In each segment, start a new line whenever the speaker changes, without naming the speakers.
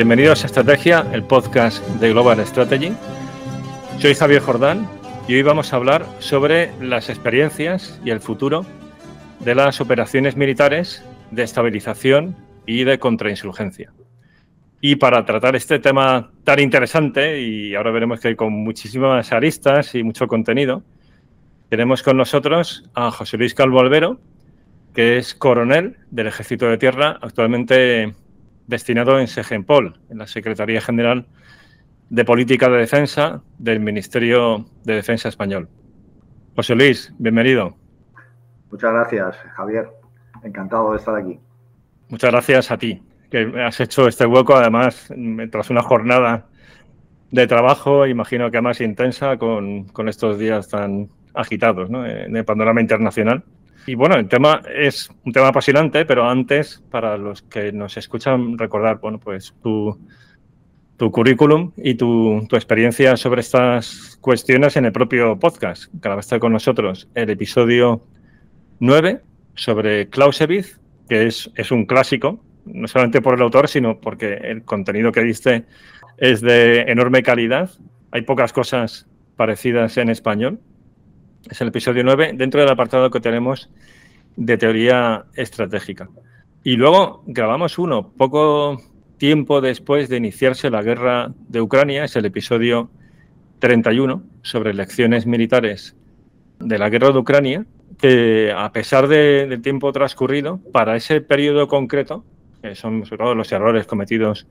Bienvenidos a Estrategia, el podcast de Global Strategy. Soy Javier Jordán y hoy vamos a hablar sobre las experiencias y el futuro de las operaciones militares de estabilización y de contrainsurgencia. Y para tratar este tema tan interesante, y ahora veremos que con muchísimas aristas y mucho contenido, tenemos con nosotros a José Luis Calvo Albero, que es coronel del Ejército de Tierra, actualmente destinado en Segenpol, en la Secretaría General de Política de Defensa del Ministerio de Defensa Español. José Luis, bienvenido.
Muchas gracias, Javier. Encantado de estar aquí.
Muchas gracias a ti, que has hecho este hueco, además, tras una jornada de trabajo, imagino que más intensa, con, con estos días tan agitados en el panorama internacional. Y bueno, el tema es un tema apasionante, pero antes, para los que nos escuchan, recordar, bueno, pues tu, tu currículum y tu, tu, experiencia sobre estas cuestiones en el propio podcast, estar con nosotros el episodio 9 sobre Clausewitz, que es, es un clásico, no solamente por el autor, sino porque el contenido que diste es de enorme calidad. Hay pocas cosas parecidas en español es el episodio 9, dentro del apartado que tenemos de teoría estratégica. Y luego grabamos uno poco tiempo después de iniciarse la guerra de Ucrania, es el episodio 31 sobre lecciones militares de la guerra de Ucrania, que a pesar del tiempo transcurrido, para ese periodo concreto, que son sobre los errores cometidos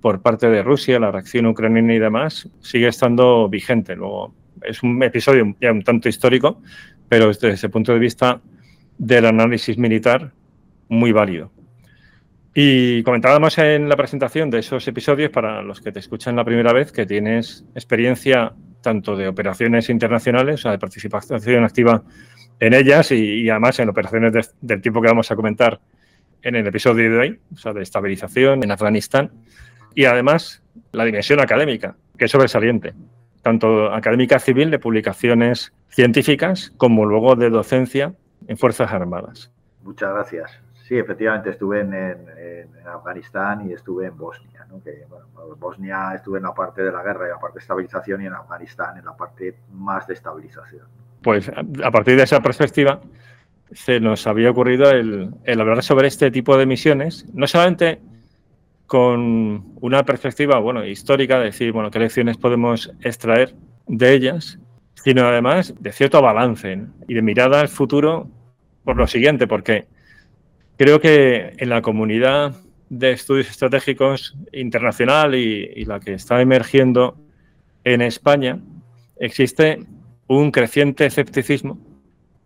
por parte de Rusia, la reacción ucraniana y demás, sigue estando vigente. Luego es un episodio ya un tanto histórico, pero desde ese punto de vista del análisis militar, muy válido. Y comentábamos en la presentación de esos episodios, para los que te escuchan la primera vez, que tienes experiencia tanto de operaciones internacionales, o sea, de participación activa en ellas y, además en operaciones del tipo que vamos a comentar en el episodio de hoy, o sea, de estabilización en Afganistán, y además la dimensión académica, que es sobresaliente tanto académica civil de publicaciones científicas como luego de docencia en Fuerzas Armadas.
Muchas gracias. Sí, efectivamente estuve en, Afganistán y estuve en Bosnia. ¿no? Que, bueno, Bosnia estuve en la parte de la guerra y la parte de estabilización y en Afganistán en la parte más de estabilización.
Pues a partir de esa perspectiva se nos había ocurrido el, el hablar sobre este tipo de misiones, no solamente con una perspectiva bueno, histórica, de decir, bueno, qué lecciones podemos extraer de ellas, sino además de cierto balance y de mirada al futuro por lo siguiente, porque creo que en la comunidad de estudios estratégicos internacional y, la que está emergiendo en España, existe un creciente escepticismo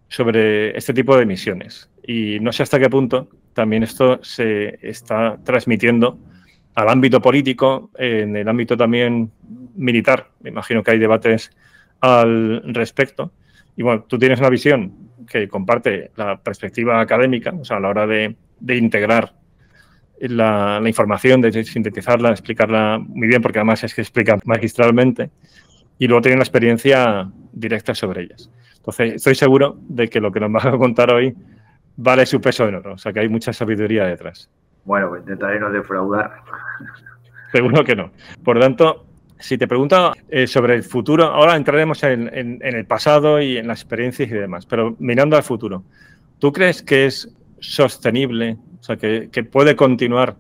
sobre este tipo de misiones. Y no sé hasta qué punto también esto se está transmitiendo al ámbito político, en el ámbito también militar. Me imagino que hay debates al respecto. Y bueno, tú tienes una visión que comparte la perspectiva académica, o sea, a la hora de, integrar la, información, de sintetizarla, explicarla muy bien, porque además es que explica magistralmente, y luego tiene la experiencia directa sobre ellas. Entonces, estoy seguro de que lo que nos vas a contar hoy vale su peso en oro, o sea, que hay mucha sabiduría detrás.
Bueno, intentaré no defraudar.
Seguro que no. Por tanto, si te pregunto eh, sobre el futuro, ahora entraremos en, el pasado y en las experiencias y demás, pero mirando al futuro, ¿tú crees que es sostenible, o sea, que, puede continuar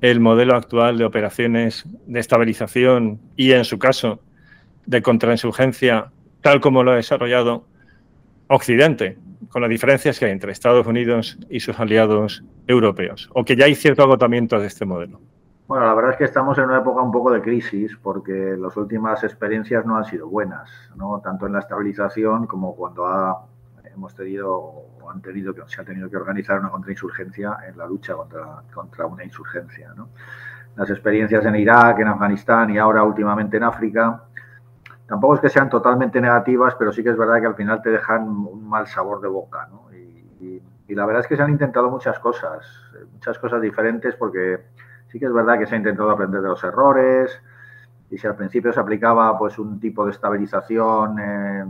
el modelo actual de operaciones de estabilización y, en su caso, de contrainsurgencia, tal como lo ha desarrollado Occidente, con las diferencias que hay entre Estados Unidos y sus aliados europeos, o que ya hay cierto agotamiento de este modelo?
Bueno, la verdad es que estamos en una época un poco de crisis porque las últimas experiencias no han sido buenas, ¿no? tanto en la estabilización como cuando hemos tenido o han tenido que se ha tenido que organizar una contrainsurgencia en la lucha contra, contra una insurgencia. ¿no? Las experiencias en Irak, en Afganistán y ahora últimamente en África tampoco es que sean totalmente negativas, pero sí que es verdad que al final te dejan un mal sabor de boca. ¿no? Y, la verdad es que se han intentado muchas cosas, muchas cosas diferentes porque Sí que es verdad que se ha intentado aprender de los errores y si al principio se aplicaba pues un tipo de estabilización eh,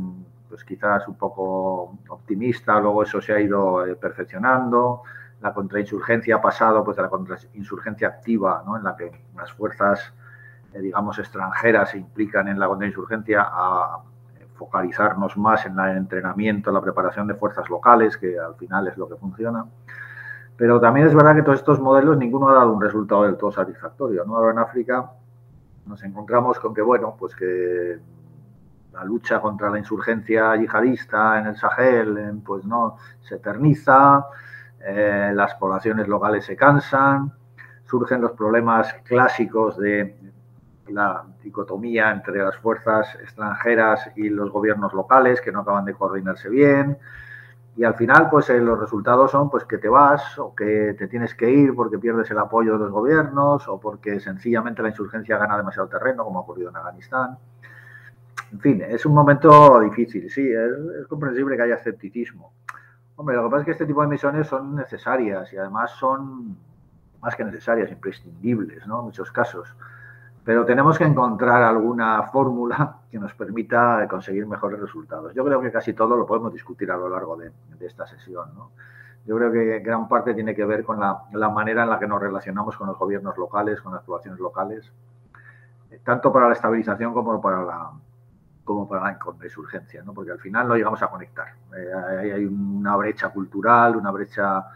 pues quizás un poco optimista, luego eso se ha ido eh, perfeccionando. la contrainsurgencia ha pasado pues, de la contrainsurgencia activa, ¿no? en la que las fuerzas, eh, digamos, extranjeras se implican en la contrainsurgencia, a focalizarnos más en el entrenamiento, la preparación de fuerzas locales, que al final es lo que funciona. Pero también es verdad que todos estos modelos, ninguno ha dado un resultado del todo satisfactorio. ¿no? Ahora en África nos encontramos con que, bueno, pues que la lucha contra la insurgencia yihadista en el Sahel, pues no, se eterniza, eh, las poblaciones locales se cansan, surgen los problemas clásicos de la dicotomía entre las fuerzas extranjeras y los gobiernos locales que no acaban de coordinarse bien. Y al final, pues eh, los resultados son pues que te vas o que te tienes que ir porque pierdes el apoyo de los gobiernos o porque sencillamente la insurgencia gana demasiado terreno, como ha ocurrido en Afganistán. En fin, es un momento difícil, sí, es comprensible que haya escepticismo. Hombre, lo que pasa es que este tipo de misiones son necesarias y además son más que necesarias, imprescindibles, ¿no? En muchos casos. Pero tenemos que encontrar alguna fórmula que nos permita conseguir mejores resultados. Yo creo que casi todo lo podemos discutir a lo largo de, esta sesión, ¿no? Yo creo que gran parte tiene que ver con la, manera en la que nos relacionamos con los gobiernos locales, con las poblaciones locales, tanto para la estabilización como para la, como para la insurgencia, ¿no? porque al final no llegamos a conectar. Eh, hay una brecha cultural, una brecha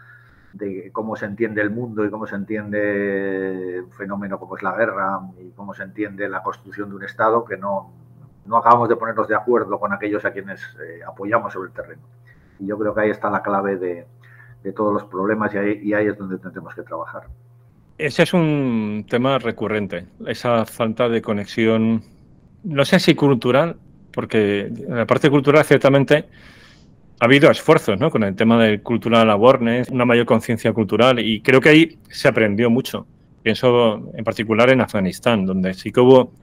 de cómo se entiende el mundo y cómo se entiende un fenómeno como es la guerra y cómo se entiende la construcción de un Estado que no, no acabamos de ponernos de acuerdo con aquellos a quienes eh, apoyamos sobre el terreno. Y yo creo que ahí está la clave de, de todos los problemas y ahí, y ahí es donde tendremos que trabajar.
Ese es un tema recurrente, esa falta de conexión no sé si cultural, porque en la parte cultural ciertamente ha habido esfuerzos ¿no? con el tema del cultural awareness, una mayor conciencia cultural y creo que ahí se aprendió mucho. Pienso en particular en Afganistán, donde sí que hubo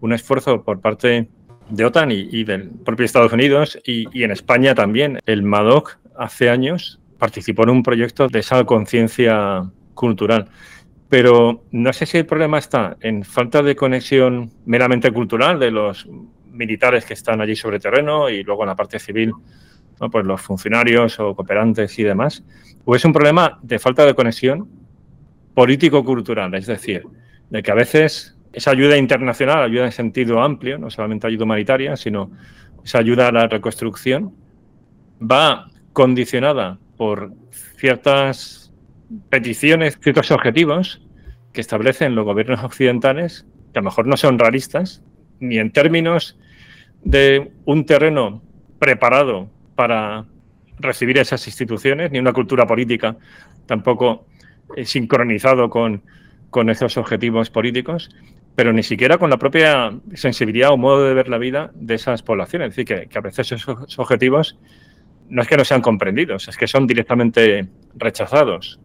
un esfuerzo por parte de OTAN y, del propio Estados Unidos y, y, en España también. El MADOC hace años participó en un proyecto de esa conciencia cultural. Pero no sé si el problema está en falta de conexión meramente cultural de los militares que están allí sobre terreno y luego en la parte civil, pues los funcionarios o cooperantes y demás, o es un problema de falta de conexión político-cultural, es decir, de que a veces esa ayuda internacional, ayuda en sentido amplio, no solamente ayuda humanitaria, sino esa ayuda a la reconstrucción, va condicionada por ciertas peticiones, ciertos objetivos que establecen los gobiernos occidentales, que a lo mejor no son realistas, ni en términos de un terreno preparado para recibir esas instituciones, ni una cultura política tampoco eh, sincronizado con, con esos objetivos políticos, pero ni siquiera con la propia sensibilidad o modo de ver la vida de esas poblaciones. Es decir, que, que a veces esos objetivos no es que no sean comprendidos, es que son directamente rechazados.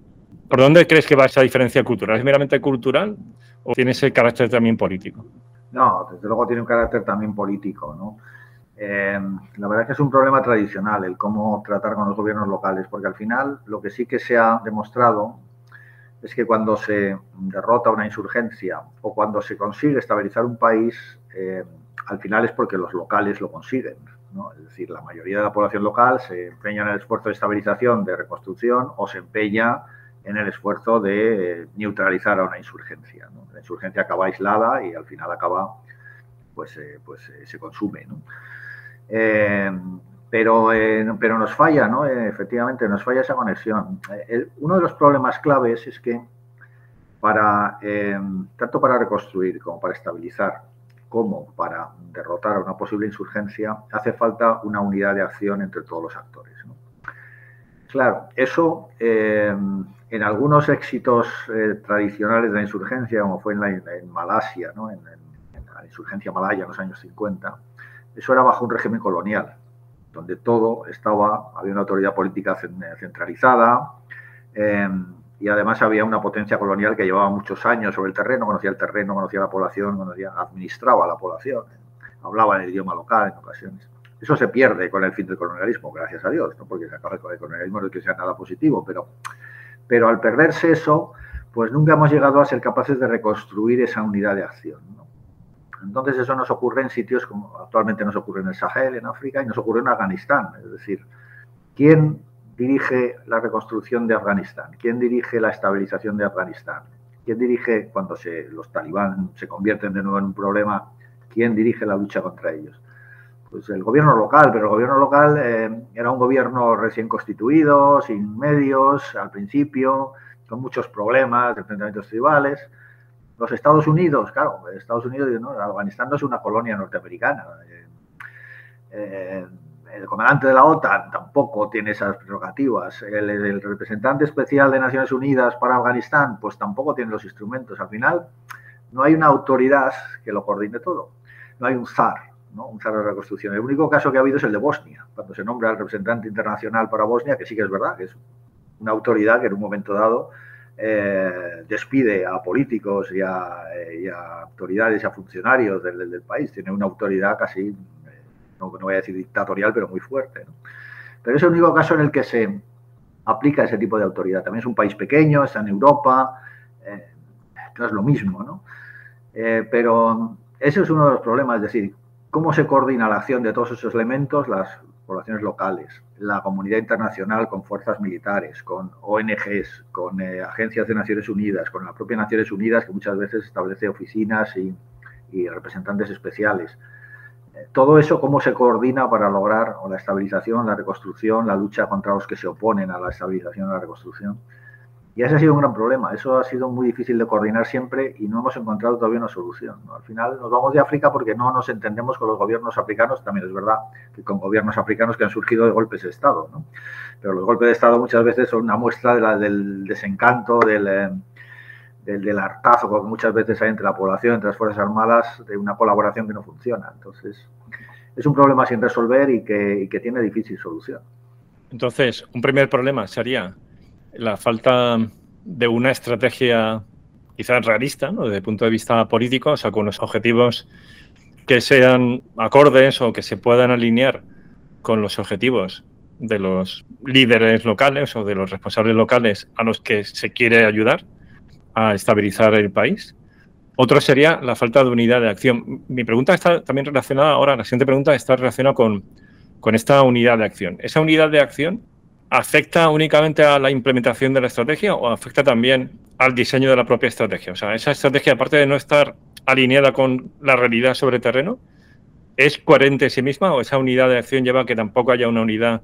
¿Por dónde crees que va esa diferencia cultural? ¿Es meramente cultural o tiene ese carácter también político?
No, desde luego tiene un carácter también político, ¿no? Eh, la verdad es que es un problema tradicional el cómo tratar con los gobiernos locales, porque al final lo que sí que se ha demostrado es que cuando se derrota una insurgencia o cuando se consigue estabilizar un país, eh, al final es porque los locales lo consiguen. Es decir, la mayoría de la población local se empeña en el esfuerzo de estabilización, de reconstrucción o se empeña en el esfuerzo de neutralizar a una insurgencia. La insurgencia acaba aislada y al final acaba, pues, eh, pues se consume. Eh, pero, pero nos falla, ¿no? efectivamente, nos falla esa conexión. uno de los problemas claves es que para, tanto para reconstruir como para estabilizar, como para derrotar a una posible insurgencia, hace falta una unidad de acción entre todos los actores. Claro, eso en algunos éxitos eh, tradicionales de la insurgencia, como fue en, Malasia, ¿no? en, la insurgencia malaya en los años 50, eso era bajo un régimen colonial, donde todo estaba, había una autoridad política centralizada em, y además había una potencia colonial que llevaba muchos años sobre el terreno, conocía el terreno, conocía la población, administraba la población, hablaba el idioma local en ocasiones. Eso se pierde con el fin del colonialismo, gracias a Dios, ¿no? porque se acaba el colonialismo no es que sea nada positivo, pero pero al perderse eso, pues nunca hemos llegado a ser capaces de reconstruir esa unidad de acción. Entonces eso nos ocurre en sitios como actualmente nos ocurre en el Sahel, en África, y nos ocurre en Afganistán. Es decir, ¿quién dirige la reconstrucción de Afganistán? ¿Quién dirige la estabilización de Afganistán? ¿Quién dirige cuando se, los talibán se convierten de nuevo en un problema? ¿Quién dirige la lucha contra ellos? Pues el gobierno local, pero el gobierno local eh, era un gobierno recién constituido, sin medios al principio, con muchos problemas, enfrentamientos tribales. Los Estados Unidos, claro, Estados Unidos, ¿no? Afganistán no es una colonia norteamericana. Eh, eh, el comandante de la OTAN tampoco tiene esas prerrogativas. El, representante especial de Naciones Unidas para Afganistán, pues tampoco tiene los instrumentos. Al final, no hay una autoridad que lo coordine todo. No hay un zar, ¿no? un zar de reconstrucción. El único caso que ha habido es el de Bosnia, cuando se nombra al representante internacional para Bosnia, que sí que es verdad, que es una autoridad que en un momento dado eh, despide a políticos y a, autoridades y a funcionarios del, país. Tiene una autoridad casi no, voy a decir dictatorial, pero muy fuerte. Pero es el único caso en el que se aplica ese tipo de autoridad. También es un país pequeño, está en Europa, eh, es lo mismo, ¿no? Eh, pero ese es uno de los problemas, es decir, cómo se coordina la acción de todos esos elementos, las poblaciones locales, la comunidad internacional con fuerzas militares, con ONGs, con eh, agencias de Naciones Unidas, con la propia Naciones Unidas que muchas veces establece oficinas y representantes especiales todo eso, cómo se coordina para lograr la estabilización, la reconstrucción, la lucha contra los que se oponen a la estabilización y la reconstrucción. Y ese ha sido un gran problema. Eso ha sido muy difícil de coordinar siempre y no hemos encontrado todavía una solución. Al final nos vamos de África porque no nos entendemos con los gobiernos africanos. También es verdad que con gobiernos africanos que han surgido de golpes de Estado. Pero los golpes de Estado muchas veces son una muestra del desencanto, del, eh, del, hartazo que muchas veces hay entre la población, entre las Fuerzas Armadas, de una colaboración que no funciona. Entonces, es un problema sin resolver y que, tiene difícil solución.
Entonces, un primer problema sería la falta de una estrategia quizás realista, ¿no? desde el punto de vista político, o sea, con los objetivos que sean acordes o que se puedan alinear con los objetivos de los líderes locales o de los responsables locales a los que se quiere ayudar a estabilizar el país. Otro sería la falta de unidad de acción. Mi pregunta está también relacionada, ahora la siguiente pregunta está relacionada con, con esta unidad de acción. ¿Esa unidad de acción afecta únicamente a la implementación de la estrategia o afecta también al diseño de la propia estrategia? O sea, esa estrategia, aparte de no estar alineada con la realidad sobre terreno, ¿es coherente en sí misma o esa unidad de acción lleva a que tampoco haya una unidad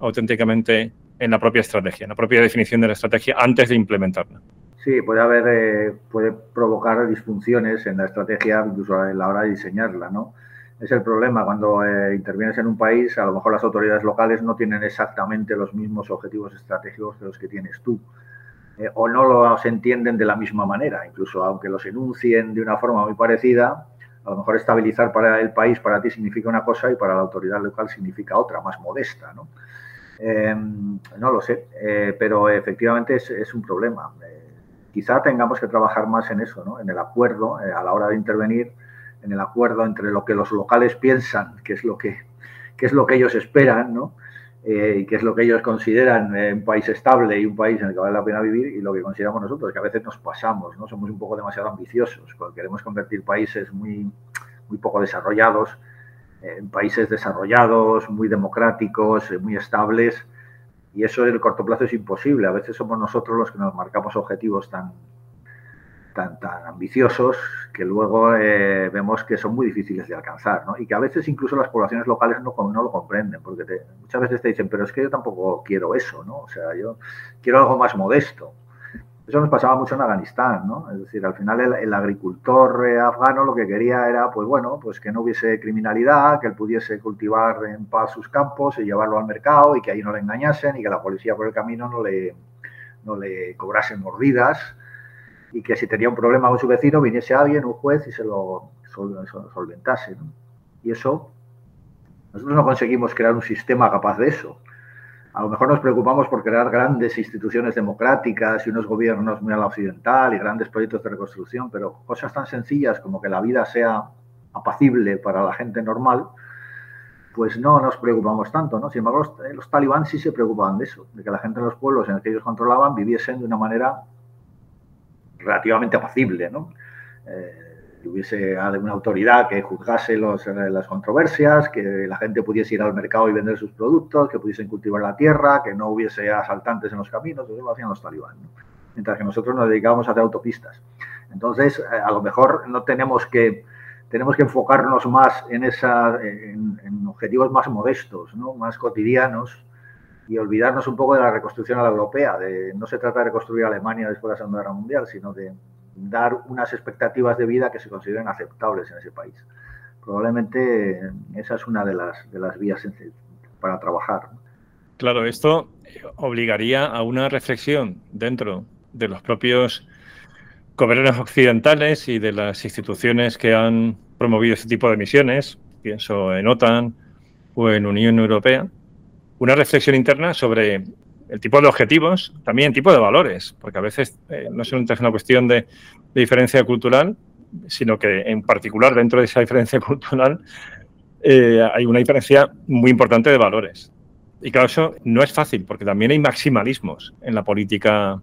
auténticamente en la propia estrategia, en la propia definición de la estrategia antes de implementarla?
Sí, puede haber, eh, puede provocar disfunciones en la estrategia, incluso a la hora de diseñarla, ¿no? Es el problema. Cuando eh, intervienes en un país, a lo mejor las autoridades locales no tienen exactamente los mismos objetivos estratégicos que los que tienes tú, eh, o no los entienden de la misma manera, incluso aunque los enuncien de una forma muy parecida, a lo mejor estabilizar para el país para ti significa una cosa y para la autoridad local significa otra, más modesta, ¿no? no lo sé, pero efectivamente es, un problema. Quizá tengamos que trabajar más en eso, en el acuerdo, eh, a la hora de intervenir, en el acuerdo entre lo que los locales piensan, que es lo que, es lo que ellos esperan, ¿no? Eh, que es lo que ellos consideran eh, un país estable y un país en el que vale la pena vivir, y lo que consideramos nosotros, que a veces nos pasamos, ¿no? somos un poco demasiado ambiciosos, porque queremos convertir países muy, muy poco desarrollados en países desarrollados, muy democráticos, muy estables, y eso en el corto plazo es imposible. A veces somos nosotros los que nos marcamos objetivos tan, tan, tan ambiciosos que luego eh, vemos que son muy difíciles de alcanzar, ¿no? Y que a veces incluso las poblaciones locales no, no lo comprenden, porque muchas veces te dicen, pero es que yo tampoco quiero eso, ¿no? O sea, yo quiero algo más modesto. Eso nos pasaba mucho en Afganistán, ¿no? Es decir, al final el, agricultor eh, afgano lo que quería era, pues bueno, pues que no hubiese criminalidad, que él pudiese cultivar en paz sus campos y llevarlo al mercado y que ahí no le engañasen y que la policía por el camino no le, no le cobrase mordidas y que si tenía un problema con su vecino viniese alguien, un juez, y se lo solventase. ¿no? Y eso, nosotros no conseguimos crear un sistema capaz de eso a lo mejor nos preocupamos por crear grandes instituciones democráticas y unos gobiernos muy a la occidental y grandes proyectos de reconstrucción, pero cosas tan sencillas como que la vida sea apacible para la gente normal, pues no nos preocupamos tanto, ¿no? Sin embargo, los, talibán sí se preocupaban de eso, de que la gente en los pueblos en los que ellos controlaban viviesen de una manera relativamente apacible, ¿no? Eh, hubiese alguna autoridad que juzgase los, las controversias, que la gente pudiese ir al mercado y vender sus productos, que pudiesen cultivar la tierra, que no hubiese asaltantes en los caminos, eso lo hacían los talibán. Mientras que nosotros nos dedicábamos a hacer autopistas. Entonces, eh, a lo mejor no tenemos que, tenemos que enfocarnos más en, en, objetivos más modestos, ¿no? más cotidianos, y olvidarnos un poco de la reconstrucción a la europea. De, no se trata de reconstruir Alemania después de la Segunda Guerra Mundial, sino de dar unas expectativas de vida que se consideren aceptables en ese país. Probablemente esa es una de las, de las vías para trabajar.
Claro, esto obligaría a una reflexión dentro de los propios gobiernos occidentales y de las instituciones que han promovido este tipo de misiones, pienso en OTAN o en Unión Europea, una reflexión interna sobre el tipo de objetivos, también el tipo de valores, porque a veces eh, no es una cuestión de, diferencia cultural, sino que en particular dentro de esa diferencia cultural eh, hay una diferencia muy importante de valores. Y claro, eso no es fácil, porque también hay maximalismos en la política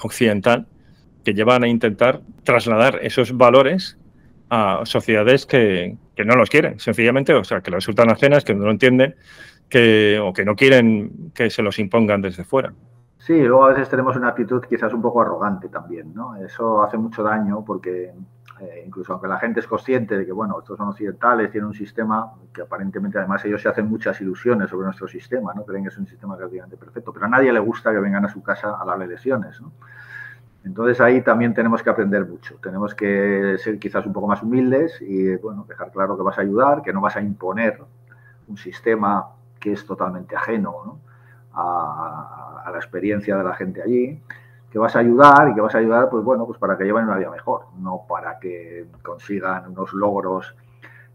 occidental que llevan a intentar trasladar esos valores a sociedades que, que no los quieren, sencillamente, o sea, que resultan ajenas, que no lo entienden que, o que no quieren que se los impongan desde fuera.
Sí, luego a veces tenemos una actitud quizás un poco arrogante también, ¿no? Eso hace mucho daño porque eh, incluso aunque la gente es consciente de que, bueno, estos son occidentales, tienen un sistema que aparentemente además ellos se hacen muchas ilusiones sobre nuestro sistema, ¿no? Creen que es un sistema prácticamente perfecto, pero a nadie le gusta que vengan a su casa a darle lesiones, ¿no? Entonces ahí también tenemos que aprender mucho. Tenemos que ser quizás un poco más humildes y, bueno, dejar claro que vas a ayudar, que no vas a imponer un sistema que es totalmente ajeno a, la experiencia de la gente allí, que vas a ayudar y que vas a ayudar, pues bueno, pues para que lleven una vida mejor, no para que consigan unos logros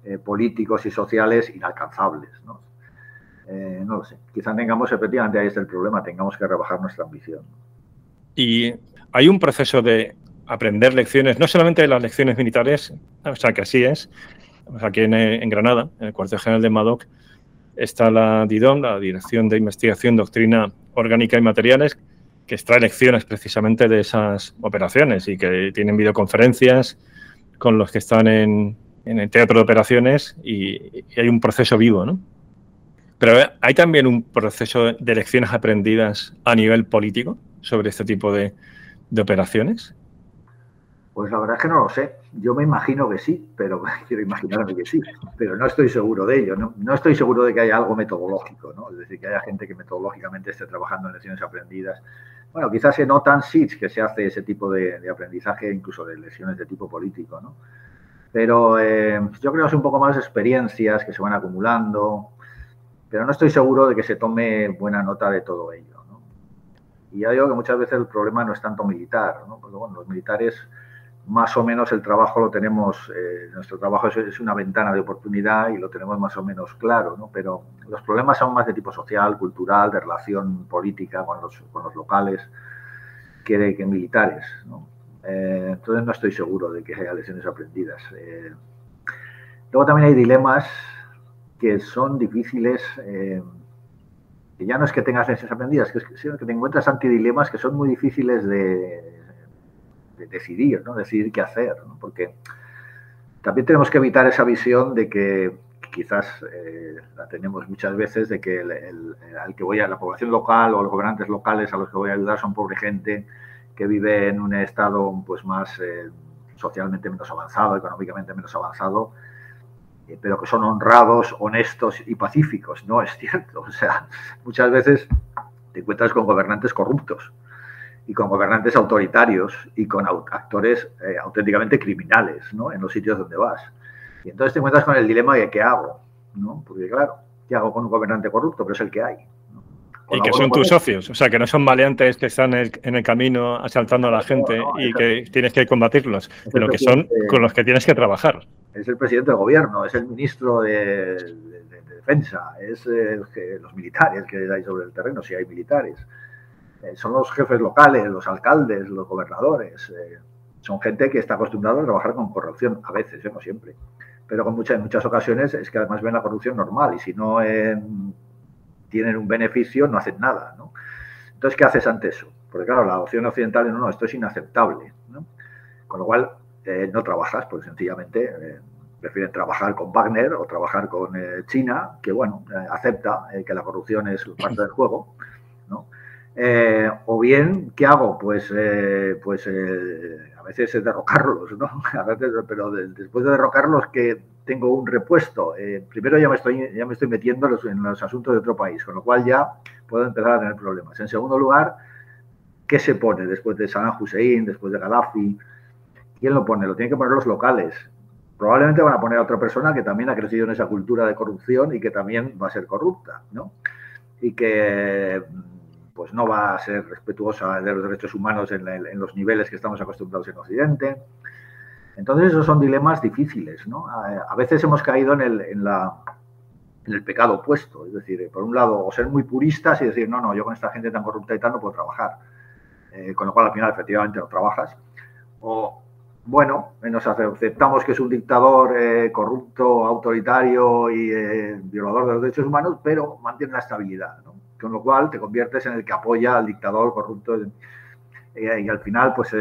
eh, políticos y sociales inalcanzables. ¿no? Eh, no lo sé, quizás tengamos, efectivamente, ahí está el problema, tengamos que rebajar nuestra ambición.
Y hay un proceso de aprender lecciones, no solamente de las lecciones militares, o sea que así es, aquí en, en Granada, en el cuartel general de Madoc, está la DIDOM, la Dirección de Investigación, Doctrina Orgánica y Materiales, que extrae lecciones precisamente de esas operaciones y que tienen videoconferencias con los que están en, el teatro de operaciones y, hay un proceso vivo, ¿no? Pero hay también un proceso de lecciones aprendidas a nivel político sobre este tipo de operaciones.
Pues la verdad es que no lo sé. Yo me imagino que sí, pero quiero imaginarme que sí, pero no estoy seguro de ello. No, estoy seguro de que haya algo metodológico, ¿no? Es decir, que haya gente que metodológicamente esté trabajando en lecciones aprendidas. Bueno, quizás en OTAN sí que se hace ese tipo de, aprendizaje, incluso de lecciones de tipo político, ¿no? Pero eh, yo creo que son un poco más experiencias que se van acumulando, pero no estoy seguro de que se tome buena nota de todo ello, ¿no? Y ya digo que muchas veces el problema no es tanto militar, ¿no? Porque, bueno, los militares más o menos el trabajo lo tenemos, eh, nuestro trabajo es, una ventana de oportunidad y lo tenemos más o menos claro, ¿no? pero los problemas son más de tipo social, cultural, de relación política con los, con los locales que, que militares. Eh, entonces no estoy seguro de que haya lecciones aprendidas. Eh, luego también hay dilemas que son difíciles, que ya no es que tengas lecciones aprendidas, que sino que te encuentras ante dilemas que son muy difíciles de de decidir, ¿no? Decidir qué hacer, Porque también tenemos que evitar esa visión de que quizás eh, la tenemos muchas veces de que al que voy a la población local o los gobernantes locales a los que voy a ayudar son pobre gente que vive en un estado pues más eh, socialmente menos avanzado, económicamente menos avanzado, eh, pero que son honrados, honestos y pacíficos. No es cierto. O sea, muchas veces te encuentras con gobernantes corruptos y con gobernantes autoritarios y con actores eh, auténticamente criminales ¿no? en los sitios donde vas. Y entonces te encuentras con el dilema de qué hago, ¿no? Porque claro, ¿qué hago con un gobernante corrupto? Pero es el que hay.
Y que son tus socios, o sea, que no son maleantes que están en el, camino asaltando a la gente y que tienes que combatirlos, sino que son con los que tienes que trabajar.
Es el presidente del gobierno, es el ministro de, defensa, es los militares que hay sobre el terreno, si hay militares. Eh, son los jefes locales, los alcaldes, los gobernadores. Eh, son gente que está acostumbrada a trabajar con corrupción, a veces, ¿eh? no siempre. Pero con muchas, en muchas ocasiones es que además ven la corrupción normal y si no tienen un beneficio no hacen nada. ¿no? Entonces, ¿qué haces ante eso? Porque claro, la opción occidental no, no, esto es inaceptable. Con lo cual, no trabajas, pues sencillamente prefieren trabajar con Wagner o trabajar con China, que bueno, acepta que la corrupción es parte del juego, ¿no? o bien, ¿qué hago? Pues, pues a veces es derrocarlos, ¿no? Pero después de derrocarlos, que tengo un repuesto. primero ya me estoy, ya me estoy metiendo en los, asuntos de otro país, con lo cual ya puedo empezar a tener problemas. En segundo lugar, ¿qué se pone después de Saddam Hussein, después de Gaddafi? ¿Quién lo pone? Lo tienen que poner los locales. Probablemente van a poner a otra persona que también ha crecido en esa cultura de corrupción y que también va a ser corrupta, ¿no? Y que pues no va a ser respetuosa de los derechos humanos en, los niveles que estamos acostumbrados en Occidente. Entonces esos son dilemas difíciles, ¿no? A, veces hemos caído en el, en, la, en el pecado opuesto, es decir, por un lado, o ser muy puristas y decir, no, no, yo con esta gente tan corrupta y tal no puedo trabajar, eh, con lo cual al final efectivamente no trabajas, o bueno, nos aceptamos que es un dictador eh, corrupto, autoritario y eh, violador de los derechos humanos, pero mantiene la estabilidad, ¿no? Con lo cual te conviertes en el que apoya al dictador corrupto y al final pues,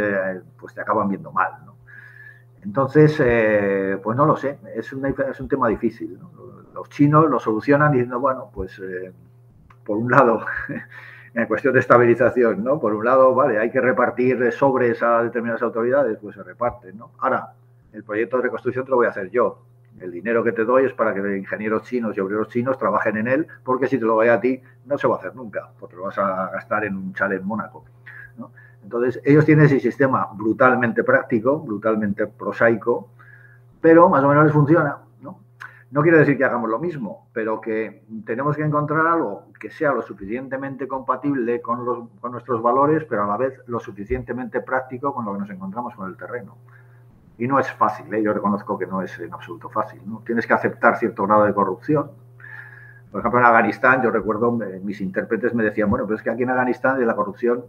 pues te acaban viendo mal. ¿no? Entonces, pues no lo sé, es, es un tema difícil. Los chinos lo solucionan diciendo, bueno, pues por un lado en cuestión de estabilización, ¿no? Por un lado, vale, hay que repartir sobres a determinadas autoridades, pues se reparten, ¿no? Ahora, el proyecto de reconstrucción te lo voy a hacer yo. El dinero que te doy es para que ingenieros chinos y obreros chinos trabajen en él, porque si te lo doy a ti, no se va a hacer nunca, porque lo vas a gastar en un chalet en Mónaco. ¿no? Entonces, ellos tienen ese sistema brutalmente práctico, brutalmente prosaico, pero más o menos les funciona. No quiere decir que hagamos lo mismo, pero que tenemos que encontrar algo que sea lo suficientemente compatible con, nuestros valores, pero a la vez lo suficientemente práctico con lo que nos encontramos con el terreno. Y no es fácil, ¿eh? yo reconozco que no es en absoluto fácil. ¿no? Tienes que aceptar cierto grado de corrupción. Por ejemplo, en Afganistán, yo recuerdo, eh, mis intérpretes me decían, bueno, pero es que aquí en Afganistán la corrupción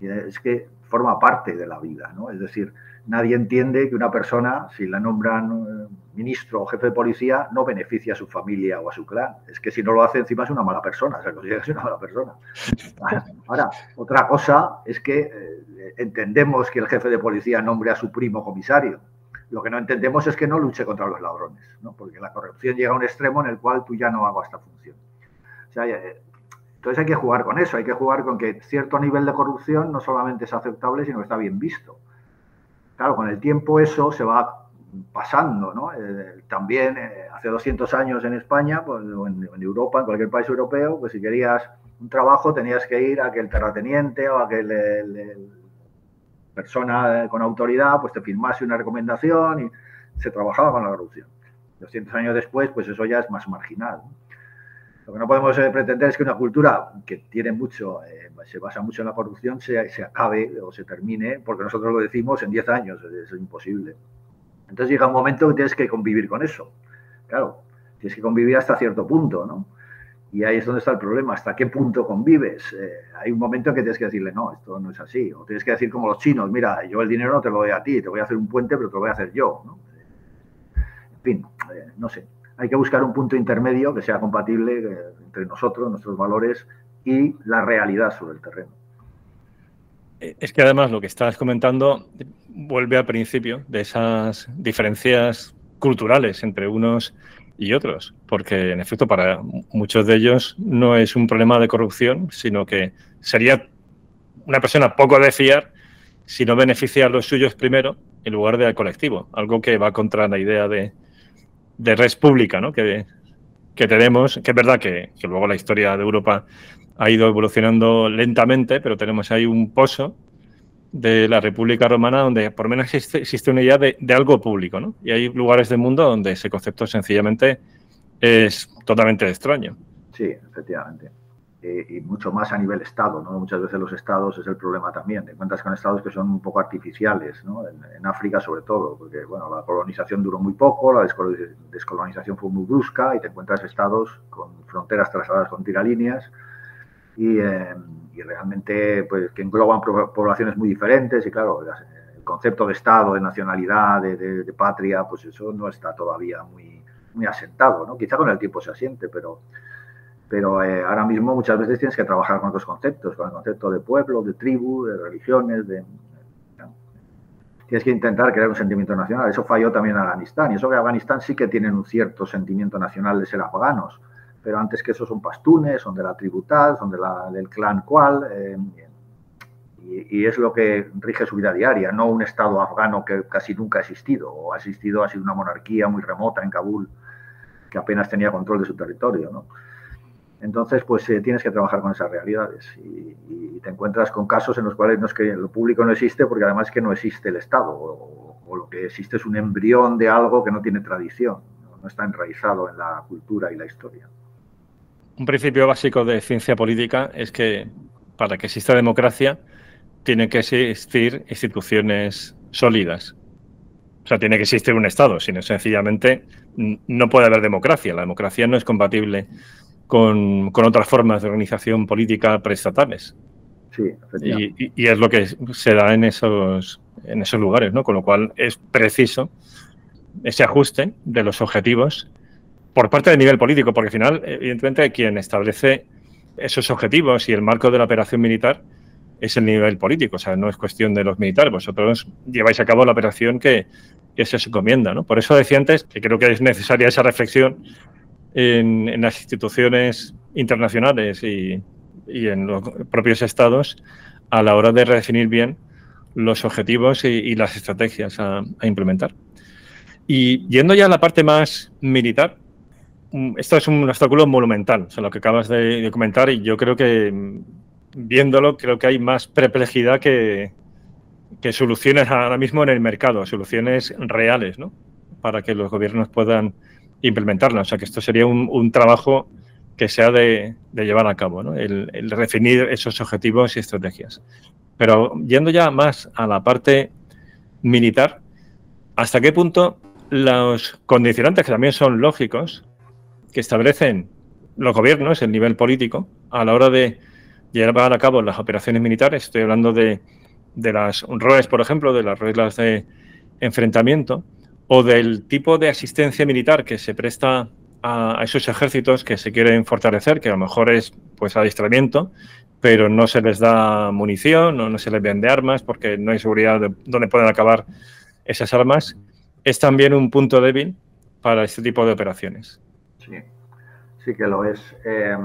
es que forma parte de la vida, ¿no? Es decir, nadie entiende que una persona, si la nombran eh, ministro o jefe de policía, no beneficia a su familia o a su clan. Es que si no lo hace, encima es una mala persona, se considera que es una mala persona. Ahora, otra cosa es que eh, entendemos que el jefe de policía nombre a su primo comisario. Lo que no entendemos es que no luche contra los ladrones, ¿no? porque la corrupción llega a un extremo en el cual tú ya no hago esta función. Eh, entonces hay que jugar con eso, hay que jugar con que cierto nivel de corrupción no solamente es aceptable, sino que está bien visto. Claro, con el tiempo eso se va pasando, ¿no? Eh, también eh, hace 200 años en España, pues, o en, Europa, en cualquier país europeo, pues si querías un trabajo tenías que ir a que el terrateniente o a que la persona con autoridad pues te firmase una recomendación y se trabajaba con la corrupción. 200 años después, pues eso ya es más marginal. Lo que no podemos eh, pretender es que una cultura que tiene mucho, eh, se basa mucho en la corrupción, se, acabe o se termine, porque nosotros lo decimos en 10 años, es, imposible. Entonces llega un momento que tienes que convivir con eso. Claro, tienes que convivir hasta cierto punto, ¿no? Y ahí es donde está el problema, ¿hasta qué punto convives? Eh, hay un momento en que tienes que decirle, no, esto no es así. O tienes que decir como los chinos, mira, yo el dinero no te lo doy a ti, te voy a hacer un puente, pero te lo voy a hacer yo. ¿no? En fin, no sé hay que buscar un punto intermedio que sea compatible eh, entre nosotros, nuestros valores y la realidad sobre el terreno.
Es que además lo que estabas comentando vuelve al principio de esas diferencias culturales entre unos y otros, porque en efecto para muchos de ellos no es un problema de corrupción, sino que sería una persona poco de fiar si no beneficia a los suyos primero en lugar del colectivo, algo que va contra la idea de, de res pública ¿no? que, que tenemos, que es verdad que, luego la historia de Europa ha ido evolucionando lentamente, pero tenemos ahí un pozo de la República Romana donde por lo menos existe, una idea de, algo público, ¿no? Y hay lugares del mundo donde ese concepto sencillamente es totalmente extraño.
Sí, efectivamente. Eh, y mucho más a nivel Estado. ¿no? Muchas veces los Estados es el problema también. Te encuentras con Estados que son un poco artificiales, ¿no? en, África sobre todo, porque bueno, la colonización duró muy poco, la descolonización fue muy brusca y te encuentras Estados con fronteras trazadas con tiralíneas y, eh, y realmente pues, que engloban poblaciones muy diferentes y claro, el concepto de Estado, de nacionalidad, de, de, patria, pues eso no está todavía muy, muy asentado. ¿no? Quizá con el tiempo se asiente, pero pero eh, ahora mismo muchas veces tienes que trabajar con otros conceptos, con el concepto de pueblo, de tribu, de religiones, de... tienes que intentar crear un sentimiento nacional. Eso falló también en Afganistán. Y eso que Afganistán sí que tienen un cierto sentimiento nacional de ser afganos. Pero antes que eso son pastunes, son de la tribu tal, son de la, del clan cual. Eh, y, es lo que rige su vida diaria, no un Estado afgano que casi nunca ha existido. O ha existido, sido una monarquía muy remota en Kabul que apenas tenía control de su territorio. ¿no? Entonces, pues eh, tienes que trabajar con esas realidades y, te encuentras con casos en los cuales no es que lo público no existe, porque además que no existe el Estado, o, lo que existe es un embrión de algo que no tiene tradición, no, está enraizado en la cultura y la historia.
Un principio básico de ciencia política es que para que exista democracia tienen que existir instituciones sólidas. O sea, tiene que existir un Estado, sino sencillamente no puede haber democracia. La democracia no es compatible con, otras formas de organización política preestatales. Sí, y, y, es lo que se da en esos, en esos lugares, ¿no? Con lo cual es preciso ese ajuste de los objetivos por parte del nivel político, porque al final, evidentemente, quien establece esos objetivos y el marco de la operación militar es el nivel político, o sea, no es cuestión de los militares, vosotros lleváis a cabo la operación que, que se os encomienda, ¿no? Por eso decía antes que creo que es necesaria esa reflexión en, las instituciones internacionales y, en los propios estados a la hora de redefinir bien los objetivos y, las estrategias a, implementar. Y yendo ya a la parte más militar, esto es un obstáculo monumental, o sea, lo que acabas de, comentar, y yo creo que mm, viéndolo, creo que hay más perplejidad que, soluciones ahora mismo en el mercado, soluciones reales, ¿no? Para que los gobiernos puedan implementarla. O sea que esto sería un, trabajo que se ha de, llevar a cabo, ¿no? el, definir esos objetivos y estrategias. Pero yendo ya más a la parte militar, ¿hasta qué punto los condicionantes, que también son lógicos, que establecen los gobiernos, el nivel político, a la hora de llevar a cabo las operaciones militares, estoy hablando de, de las ROES, por ejemplo, de las reglas de enfrentamiento, o del tipo de asistencia militar que se presta a, esos ejércitos que se quieren fortalecer, que a lo mejor es pues adiestramiento, pero no se les da munición, no, no se les vende armas porque no hay seguridad de dónde pueden acabar esas armas, es también un punto débil para este tipo de operaciones.
Sí, sí que lo es. Eh,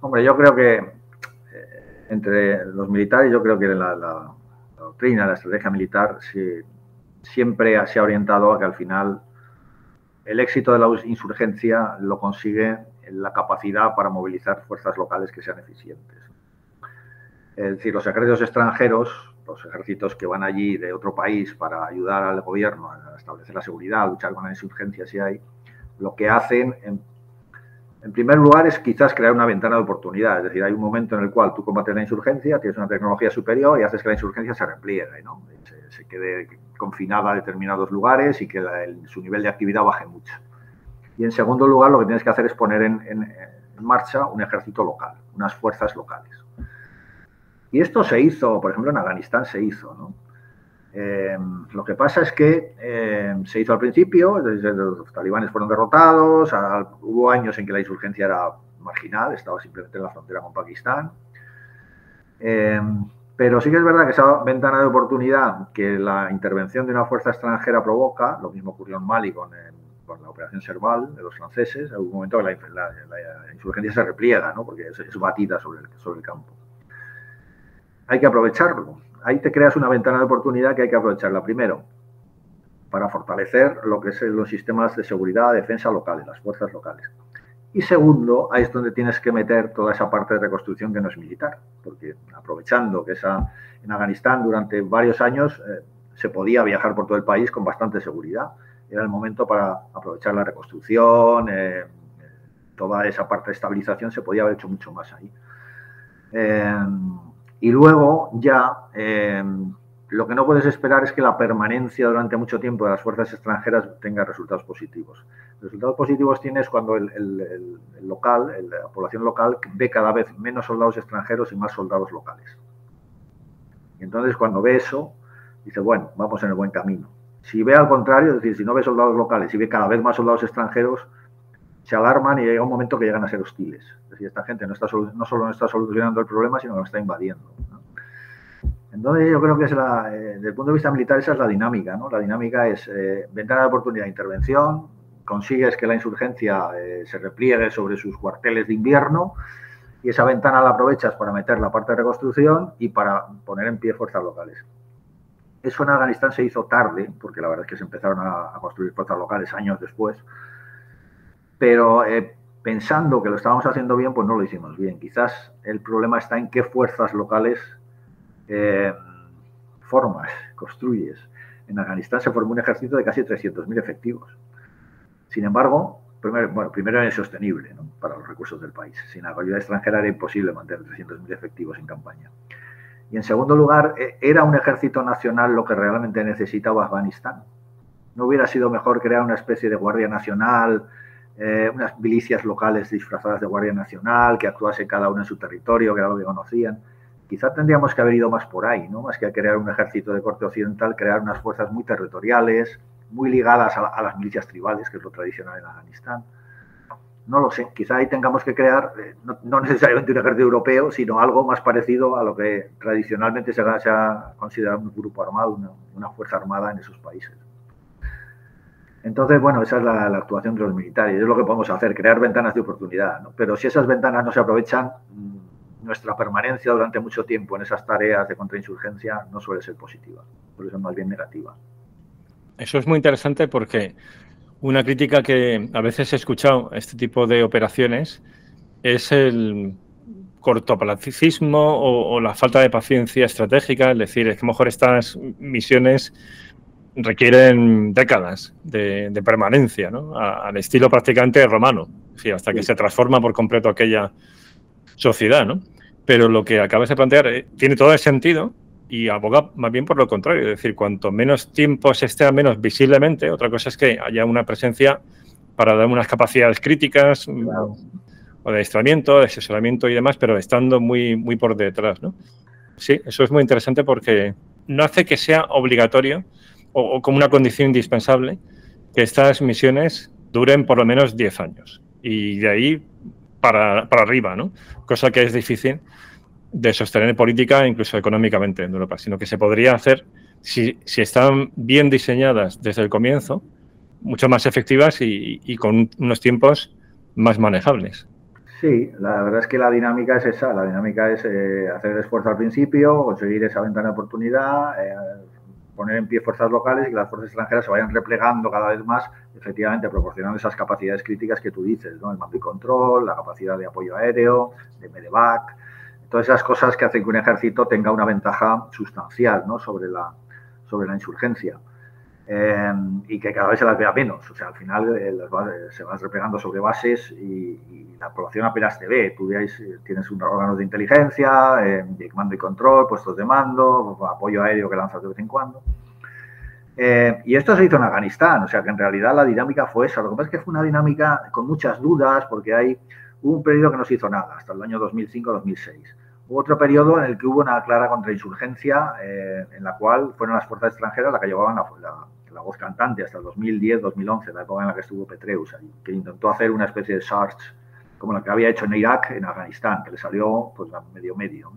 hombre, yo creo que eh, entre los militares, yo creo que la, la, la doctrina, la estrategia militar, sí, siempre se ha orientado a que al final el éxito de la insurgencia lo consigue la capacidad para movilizar fuerzas locales que sean eficientes. Es decir, los ejércitos extranjeros, los ejércitos que van allí de otro país para ayudar al gobierno a establecer la seguridad, a luchar con la insurgencia si hay, lo que hacen en en primer lugar, es quizás crear una ventana de oportunidad. Es decir, hay un momento en el cual tú combates la insurgencia, tienes una tecnología superior y haces que la insurgencia se repliegue, ¿no? se, quede confinada a determinados lugares y que su nivel de actividad baje mucho. Y en segundo lugar, lo que tienes que hacer es poner en, en marcha un ejército local, unas fuerzas locales. Y esto se hizo, por ejemplo, en Afganistán se hizo, ¿no? Eh, lo que pasa es que eh, se hizo al principio, desde los talibanes fueron derrotados, hubo años en que la insurgencia era marginal, estaba simplemente en la frontera con Pakistán. Eh, pero sí que es verdad que esa ventana de oportunidad que la intervención de una fuerza extranjera provoca, lo mismo ocurrió en Mali con, la operación Serval de los franceses, en un momento que la, insurgencia se repliega, porque es, batida sobre sobre el campo. Hay que aprovecharlo ahí te creas una ventana de oportunidad que hay que aprovecharla. Primero, para fortalecer lo que es los sistemas de seguridad, defensa locales, las fuerzas locales. Y segundo, ahí es donde tienes que meter toda esa parte de reconstrucción que no es militar, porque aprovechando que esa, en Afganistán durante varios años eh, se podía viajar por todo el país con bastante seguridad. Era el momento para aprovechar la reconstrucción, eh, toda esa parte de estabilización se podía haber hecho mucho más ahí. Eh, y luego ya eh, lo que no puedes esperar es que la permanencia durante mucho tiempo de las fuerzas extranjeras tenga resultados positivos. Resultados positivos tienes cuando el, local, la población local, ve cada vez menos soldados extranjeros y más soldados locales. Y entonces cuando ve eso, dice, bueno, vamos en el buen camino. Si ve al contrario, es decir, si no ve soldados locales y ve cada vez más soldados extranjeros, se alarman y llega un momento que llegan a ser hostiles. Es decir, esta gente no, no solo no está solucionando el problema, sino que lo está invadiendo. Entonces yo creo que es la, eh, desde el punto de vista militar esa es la dinámica, ¿no? La dinámica es eh, ventana de oportunidad de intervención, consigues que la insurgencia eh, se repliegue sobre sus cuarteles de invierno y esa ventana la aprovechas para meter la parte de reconstrucción y para poner en pie fuerzas locales. Eso en Afganistán se hizo tarde, porque la verdad es que se empezaron a, construir fuerzas locales años después, pero pensando que lo estábamos haciendo bien, pues no lo hicimos bien. Quizás el problema está en qué fuerzas locales eh, formas, construyes. En Afganistán se formó un ejército de casi 300.000 efectivos. Sin embargo, primero, bueno, primero era insostenible para los recursos del país. Sin ayuda extranjera era imposible mantener 300.000 efectivos en campaña. Y en segundo lugar, e, era un ejército nacional lo que realmente necesitaba Afganistán. ¿No hubiera sido mejor crear una especie de Guardia Nacional, eh, unas milicias locales disfrazadas de Guardia Nacional, que actuase cada uno en su territorio, que era lo que conocían? Quizá tendríamos que haber ido más por ahí, ¿no? Más que a crear un ejército de corte occidental, crear unas fuerzas muy territoriales, muy ligadas a, las milicias tribales, que es lo tradicional en Afganistán. No lo sé, quizá ahí tengamos que crear, eh, no, necesariamente un ejército europeo, sino algo más parecido a lo que tradicionalmente se, ha considerado un grupo armado, una, fuerza armada en esos países. Entonces, bueno, esa es la, actuación de los militares, es lo que podemos hacer, crear ventanas de oportunidad. Pero si esas ventanas no se aprovechan, nuestra permanencia durante mucho tiempo en esas tareas de contrainsurgencia no suele ser positiva, eso es más bien negativa.
Eso es muy interesante porque una crítica que a veces he escuchado a este tipo de operaciones es el cortoplacismo o, o, la falta de paciencia estratégica, es decir, es que a lo mejor estas misiones requieren décadas de, permanencia, ¿no? al estilo prácticamente romano, hasta que se transforma por completo aquella sociedad. ¿no? Pero lo que acabas de plantear eh, tiene todo el sentido y aboga más bien por lo contrario. Es decir, cuanto menos tiempo se esté, menos visiblemente, otra cosa es que haya una presencia para dar unas capacidades críticas mm, o de aislamiento, de asesoramiento y demás, pero estando muy, muy por detrás. ¿no? Sí, eso es muy interesante porque no hace que sea obligatorio o, como una condición indispensable que estas misiones duren por lo menos 10 años. Y de ahí para, arriba, ¿no? Cosa que es difícil de sostener política, incluso económicamente en Europa, sino que se podría hacer si, están bien diseñadas desde el comienzo, mucho más efectivas y, con unos tiempos más manejables.
Sí, la verdad es que la dinámica es esa, la dinámica es eh, hacer esfuerzo al principio, conseguir esa ventana de oportunidad, eh, poner en pie fuerzas locales y que las fuerzas extranjeras se vayan replegando cada vez más, efectivamente proporcionando esas capacidades críticas que tú dices, ¿no? el mando y control, la capacidad de apoyo aéreo, de medevac, todas esas cosas que hacen que un ejército tenga una ventaja sustancial ¿no? sobre, la, sobre la insurgencia. Eh, y que cada vez se las vea menos. O sea, al final eh, se van replegando sobre bases y, la población apenas te ve. Tú veis, eh, tienes un órgano de inteligencia, de mando y control, puestos de mando, apoyo aéreo que lanzas de vez en cuando. y esto se hizo en Afganistán, o sea que en realidad la dinámica fue esa. Lo que pasa es que fue una dinámica con muchas dudas, porque hay hubo un periodo que no se hizo nada, hasta el año 2005-2006. Hubo otro periodo en el que hubo una clara contrainsurgencia, en la cual fueron las fuerzas extranjeras las que llevaban la, la voz cantante hasta el 2010-2011, la época en la que estuvo Petreus, que intentó hacer una especie de search como la que había hecho en Irak, en Afganistán, que le salió pues medio medio.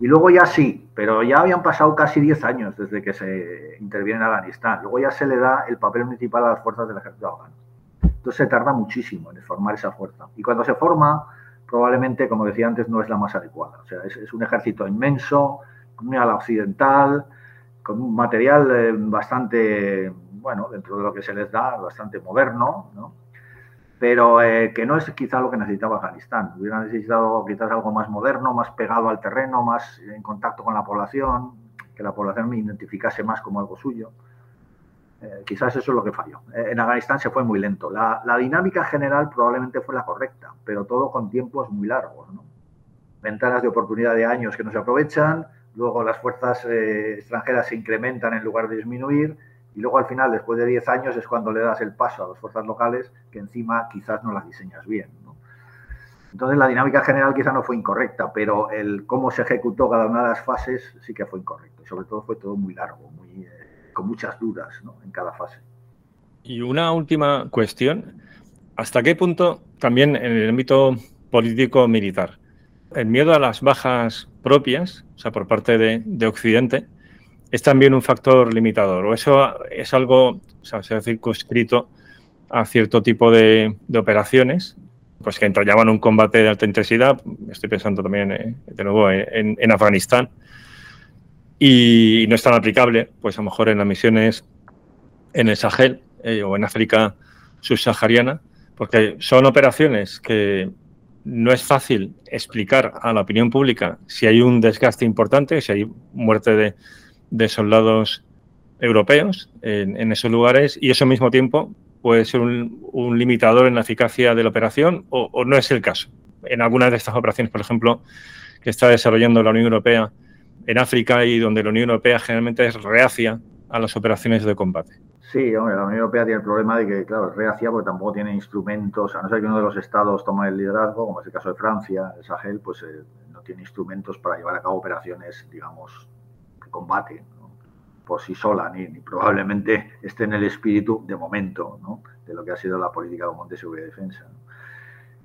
Y luego ya sí, pero ya habían pasado casi 10 años desde que se interviene en Afganistán. Luego ya se le da el papel municipal a las fuerzas del ejército afgano. Entonces se tarda muchísimo en formar esa fuerza. Y cuando se forma, probablemente, como decía antes, no es la más adecuada. O sea, es, es un ejército inmenso, muy a la occidental, con un material eh, bastante, bueno, dentro de lo que se les da, bastante moderno, ¿no? pero eh, que no es quizá lo que necesitaba Afganistán. Hubiera necesitado quizás algo más moderno, más pegado al terreno, más en contacto con la población, que la población me identificase más como algo suyo. Eh, quizás eso es lo que falló. en Afganistán se fue muy lento. La, la, dinámica general probablemente fue la correcta, pero todo con tiempos muy largos. ¿no? Ventanas de oportunidad de años que no se aprovechan, luego las fuerzas eh, extranjeras se incrementan en lugar de disminuir y luego al final, después de 10 años, es cuando le das el paso a las fuerzas locales que encima quizás no las diseñas bien. Entonces la dinámica general quizá no fue incorrecta, pero el cómo se ejecutó cada una de las fases sí que fue incorrecto. Sobre todo fue todo muy largo, muy, eh, con muchas dudas en cada fase.
Y una última cuestión. ¿Hasta qué punto también en el ámbito político-militar el miedo a las bajas propias, o sea, por parte de, Occidente, es también un factor limitador. O eso es algo, o sea, se ha circunscrito a cierto tipo de, operaciones, pues que entrañaban un combate de alta intensidad. Estoy pensando también, eh, de nuevo, en, Afganistán. Y no es tan aplicable, pues a lo mejor en las misiones en el Sahel eh, o en África subsahariana, porque son operaciones que no es fácil explicar a la opinión pública si hay un desgaste importante, si hay muerte de, soldados europeos en, esos lugares y eso al mismo tiempo puede ser un, limitador en la eficacia de la operación o, no es el caso. En algunas de estas operaciones, por ejemplo, que está desarrollando la Unión Europea en África y donde la Unión Europea generalmente es reacia a las operaciones de combate.
Sí, hombre, la Unión Europea tiene el problema de que, claro, es reacia porque tampoco tiene instrumentos, a no ser que uno de los estados tome el liderazgo, como es el caso de Francia, el Sahel, pues eh, no tiene instrumentos para llevar a cabo operaciones, digamos, de combate por sí sola, ni, probablemente esté en el espíritu, de momento, ¿no? de lo que ha sido la política común de seguridad y defensa.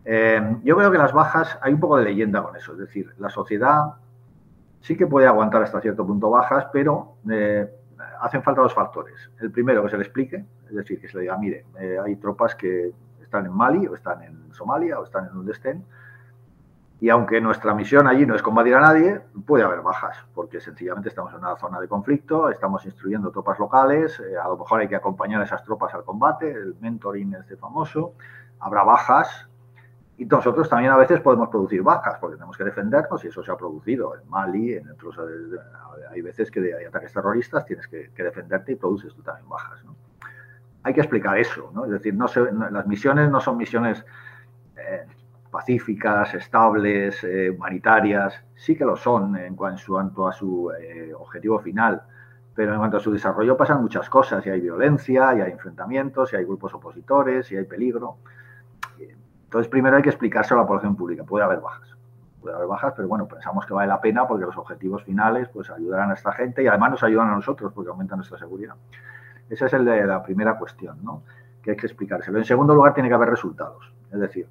Eh, yo creo que las bajas, hay un poco de leyenda con eso, es decir, la sociedad sí que puede aguantar hasta cierto punto bajas, pero... Eh, hacen falta dos factores. El primero, que se le explique, es decir, que se le diga, mire, eh, hay tropas que están en Mali o están en Somalia o están en donde estén, y aunque nuestra misión allí no es combatir a nadie, puede haber bajas, porque sencillamente estamos en una zona de conflicto, estamos instruyendo tropas locales, eh, a lo mejor hay que acompañar a esas tropas al combate, el mentoring este famoso, habrá bajas, y nosotros también a veces podemos producir bajas, porque tenemos que defendernos y eso se ha producido en Mali, en otros, eh, hay veces que hay ataques terroristas, tienes que, defenderte y produces tú también bajas. Hay que explicar eso, ¿no? es decir, no las misiones no son misiones eh, pacíficas, estables, eh, humanitarias, sí que lo son en cuanto a su objetivo final, pero en cuanto a su desarrollo pasan muchas cosas, y hay violencia, y hay enfrentamientos, y hay grupos opositores, y hay peligro. Entonces, primero hay que explicárselo a la población pública. Puede haber bajas. Puede haber bajas, pero bueno, pensamos que vale la pena porque los objetivos finales pues ayudarán a esta gente y además nos ayudan a nosotros porque aumentan nuestra seguridad. Esa es la primera cuestión, ¿no? Que hay que explicárselo. En segundo lugar, tiene que haber resultados. Es decir,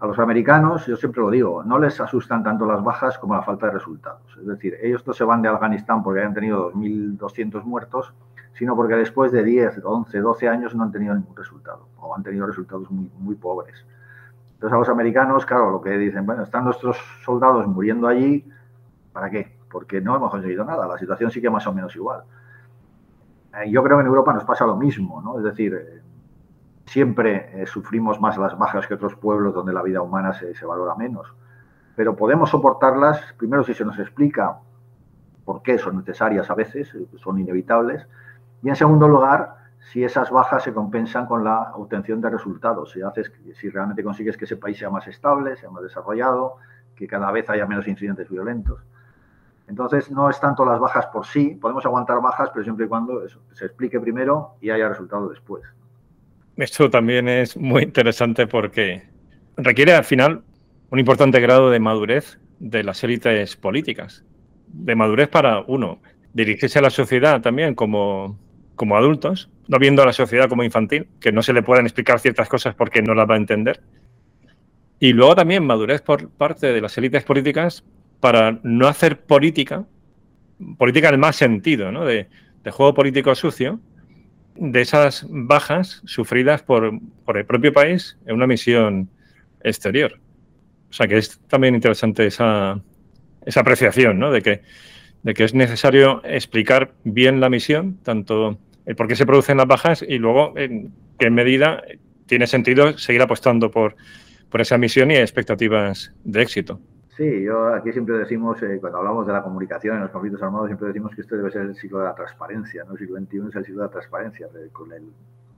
a los americanos, yo siempre lo digo, no les asustan tanto las bajas como la falta de resultados. Es decir, ellos no se van de Afganistán porque hayan tenido 2.200 muertos, sino porque después de 10, 11, 12 años no han tenido ningún resultado o han tenido resultados muy, muy pobres. Entonces a los americanos, claro, lo que dicen, bueno, están nuestros soldados muriendo allí, ¿para qué? Porque no hemos conseguido nada, la situación sigue más o menos igual. Eh, yo creo que en Europa nos pasa lo mismo, ¿no? Es decir, eh, siempre eh, sufrimos más las bajas que otros pueblos donde la vida humana se, se valora menos, pero podemos soportarlas, primero si se nos explica por qué son necesarias a veces, son inevitables, y en segundo lugar, si esas bajas se compensan con la obtención de resultados, si, haces, si realmente consigues que ese país sea más estable, sea más desarrollado, que cada vez haya menos incidentes violentos. Entonces, no es tanto las bajas por sí, podemos aguantar bajas, pero siempre y cuando se explique primero y haya resultado después.
Esto también es muy interesante porque requiere al final un importante grado de madurez de las élites políticas. De madurez para, uno, dirigirse a la sociedad también como, como adultos, no viendo a la sociedad como infantil, que no se le puedan explicar ciertas cosas porque no las va a entender. Y luego también madurez por parte de las élites políticas para no hacer política, política en el más sentido, ¿no? de, juego político sucio, de esas bajas sufridas por, por, el propio país en una misión exterior. O sea que es también interesante esa, esa apreciación, ¿no? de, que, de que es necesario explicar bien la misión, tanto el por qué se producen las bajas y luego en qué medida tiene sentido seguir apostando por, por esa misión y expectativas de éxito.
Sí, yo aquí siempre decimos, eh, cuando hablamos de la comunicación en los conflictos armados, siempre decimos que este debe ser el ciclo de la transparencia, ¿no? El siglo XXI es el ciclo de la transparencia. Con el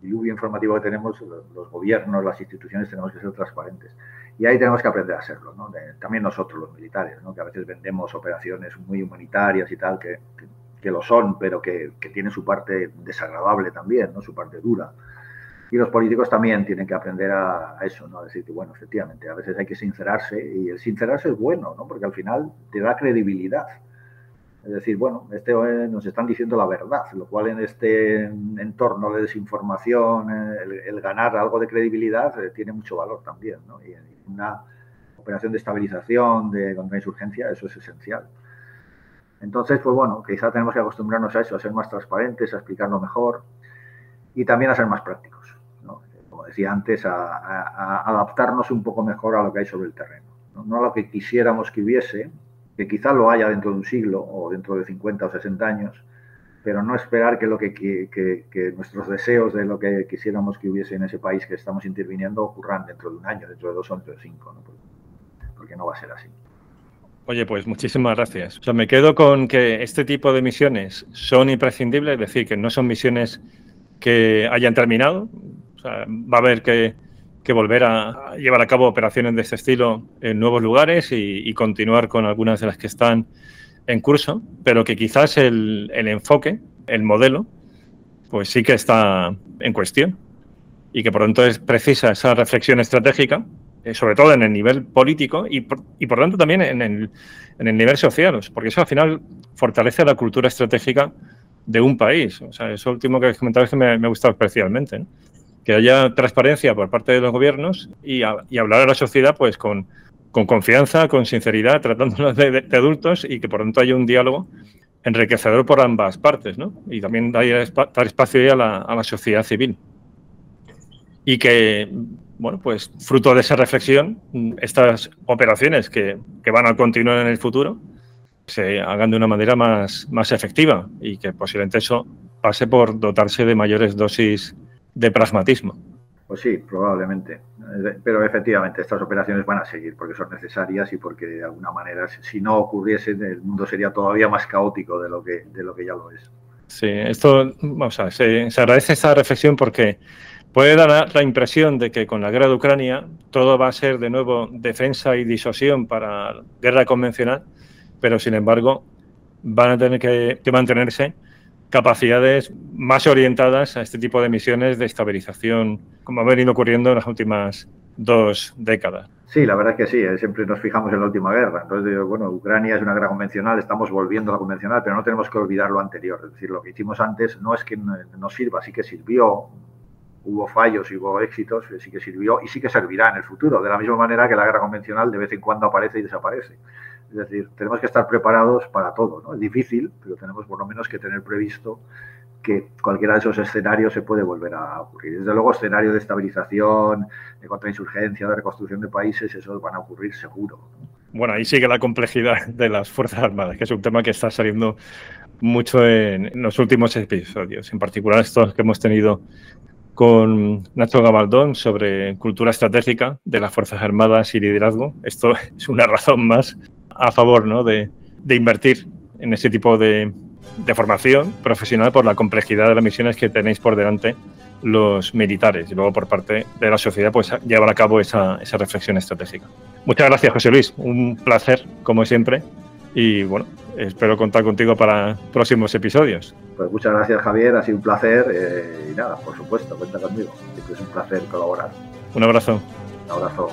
diluvio informativo que tenemos, los gobiernos, las instituciones tenemos que ser transparentes. Y ahí tenemos que aprender a serlo, ¿no? también nosotros, los militares, ¿no? Que a veces vendemos operaciones muy humanitarias y tal, que que lo son, pero que, que tienen su parte desagradable también, ¿no? su parte dura. Y los políticos también tienen que aprender a, eso, ¿no? A decir que, bueno, efectivamente, a veces hay que sincerarse y el sincerarse es bueno, ¿no? Porque al final te da credibilidad. Es decir, bueno, este, eh, nos están diciendo la verdad, lo cual en este entorno de desinformación, el, ganar algo de credibilidad eh, tiene mucho valor también, ¿no? Y una operación de estabilización, de contrainsurgencia, eso es esencial. Entonces, pues bueno, quizá tenemos que acostumbrarnos a eso, a ser más transparentes, a explicarlo mejor y también a ser más prácticos. Como decía antes, a, adaptarnos un poco mejor a lo que hay sobre el terreno. ¿no? a lo que quisiéramos que hubiese, que quizá lo haya dentro de un siglo o dentro de 50 o 60 años, pero no esperar que, lo que, que, nuestros deseos de lo que quisiéramos que hubiese en ese país que estamos interviniendo ocurran dentro de un año, dentro de dos o dentro de cinco, porque no va a ser así.
Oye, pues muchísimas gracias. O sea, me quedo con que este tipo de misiones son imprescindibles, es decir, que no son misiones que hayan terminado. O sea, va a haber que, volver a, llevar a cabo operaciones de este estilo en nuevos lugares y, continuar con algunas de las que están en curso, pero que quizás el, el enfoque, el modelo, pues sí que está en cuestión y que por lo tanto es precisa esa reflexión estratégica eh, sobre todo en el nivel político y por, y por tanto también en el, en el, nivel social, porque eso al final fortalece la cultura estratégica de un país. O sea, eso último que comentado es que me, me ha gustado especialmente. Que haya transparencia por parte de los gobiernos y, hablar a la sociedad pues con, con confianza, con sinceridad, tratándolos de, adultos y que por tanto haya un diálogo enriquecedor por ambas partes, ¿no? Y también dar, espacio a la, sociedad civil. Y que bueno, pues fruto de esa reflexión, estas operaciones que, van a continuar en el futuro se hagan de una manera más efectiva y que posiblemente eso pase por dotarse de mayores dosis de pragmatismo.
Pues sí, probablemente. Pero efectivamente, estas operaciones van a seguir porque son necesarias y porque de alguna manera, si no ocurriesen, el mundo sería todavía más caótico de lo que, de lo que ya lo es.
Sí, esto, o sea, se, se agradece esta reflexión porque Puede dar la impresión de que con la guerra de Ucrania todo va a ser de nuevo defensa y disosión para guerra convencional, pero sin embargo van a tener que, mantenerse capacidades más orientadas a este tipo de misiones de estabilización, como ha venido ocurriendo en las últimas dos décadas.
Sí, la verdad es que sí, eh, siempre nos fijamos en la última guerra. Entonces, bueno, Ucrania es una guerra convencional, estamos volviendo a la convencional, pero no tenemos que olvidar lo anterior. Es decir, lo que hicimos antes no es que no sirva, sí que sirvió, hubo fallos y hubo éxitos, sí que sirvió y sí que servirá en el futuro, de la misma manera que la guerra convencional de vez en cuando aparece y desaparece. Es decir, tenemos que estar preparados para todo. ¿no? Es difícil, pero tenemos por lo menos que tener previsto que cualquiera de esos escenarios se puede volver a ocurrir. Desde luego, escenario de estabilización, de contrainsurgencia, de reconstrucción de países, esos van a ocurrir seguro.
Bueno, ahí sigue la complejidad de las Fuerzas Armadas, que es un tema que está saliendo mucho en los últimos episodios, en particular estos que hemos tenido con Nacho Gabaldón sobre cultura estratégica de las Fuerzas Armadas y liderazgo. Esto es una razón más a favor ¿no? de, de, invertir en ese tipo de, de, formación profesional por la complejidad de las misiones que tenéis por delante los militares y luego por parte de la sociedad pues llevar a cabo esa, esa reflexión estratégica. Muchas gracias José Luis, un placer como siempre y bueno, espero contar contigo para próximos episodios.
Pues muchas gracias Javier, ha sido un placer eh, y nada, por supuesto, cuenta conmigo, es un placer colaborar.
Un abrazo.
Un abrazo.